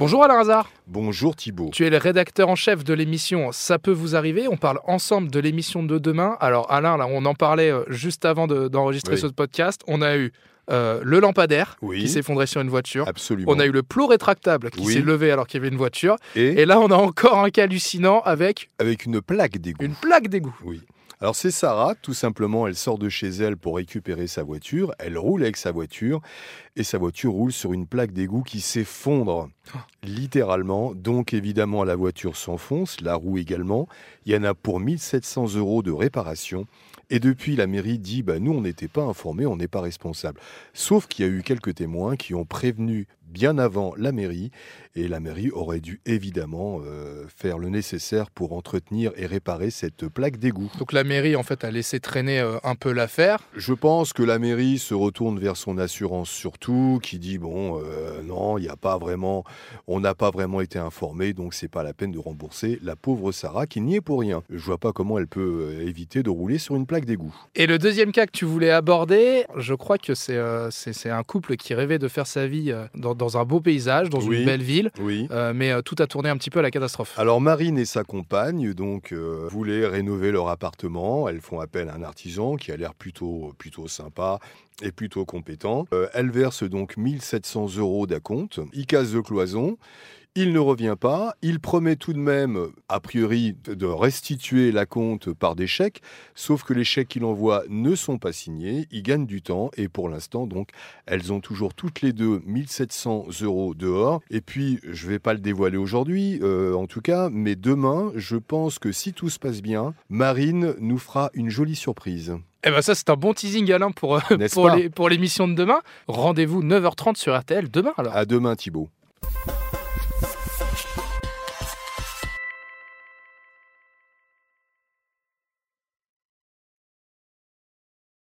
Bonjour Alain Hazard. Bonjour Thibault. Tu es le rédacteur en chef de l'émission Ça peut vous arriver. On parle ensemble de l'émission de demain. Alors Alain, là, on en parlait euh, juste avant de- d'enregistrer Oui. ce podcast. On a eu euh, le lampadaire Oui. qui s'effondrait sur une voiture. Absolument. On a eu le plot rétractable qui Oui. s'est levé alors qu'il y avait une voiture. Et, Et là, on a encore un cas hallucinant avec avec une plaque d'égout. une plaque d'égout. Oui. Alors c'est Sarah, tout simplement, elle sort de chez elle pour récupérer sa voiture, elle roule avec sa voiture, et sa voiture roule sur une plaque d'égout qui s'effondre, littéralement. Donc évidemment, la voiture s'enfonce, la roue également. Il y en a pour 1700 euros de réparation. Et depuis, la mairie dit, bah, nous, on n'était pas informés, on n'est pas responsable. Sauf qu'il y a eu quelques témoins qui ont prévenu bien avant la mairie, et la mairie aurait dû évidemment euh, faire le nécessaire pour entretenir et réparer cette plaque d'égout. Donc la mairie, en fait, a laissé traîner euh, un peu l'affaire. Je pense que la mairie se retourne vers son assurance surtout, qui dit bon, euh, non, il n'y a pas vraiment, on n'a pas vraiment été informé, donc c'est pas la peine de rembourser la pauvre Sarah qui n'y est pour rien. Je vois pas comment elle peut éviter de rouler sur une plaque d'égout. Et le deuxième cas que tu voulais aborder, je crois que c'est c'est- un couple qui rêvait de faire sa vie dans, dans un beau paysage, dans Oui. une belle ville, Oui. euh, mais euh, tout a tourné un petit peu à la catastrophe. Alors Marine et sa compagne donc euh, voulaient rénover leur appartement. Elles font appel à un artisan qui a l'air plutôt plutôt sympa et plutôt compétent. Euh, elles versent donc 1700 euros d'acompte. Il casse de cloison. Il ne revient pas. Il promet tout de même, a priori, de restituer la compte par des chèques, sauf que les chèques qu'il envoie ne sont pas signés. Il gagne du temps et pour l'instant, donc, elles ont toujours toutes les deux 1700 euros dehors. Et puis, je vais pas le dévoiler aujourd'hui, euh, en tout cas, mais demain, je pense que si tout se passe bien, Marine nous fera une jolie surprise. Eh ben ça, c'est un bon teasing, Alain, pour, euh, pour les- pour l'émission de demain. Rendez-vous 9h30 sur RTL demain, alors. À demain, Thibault.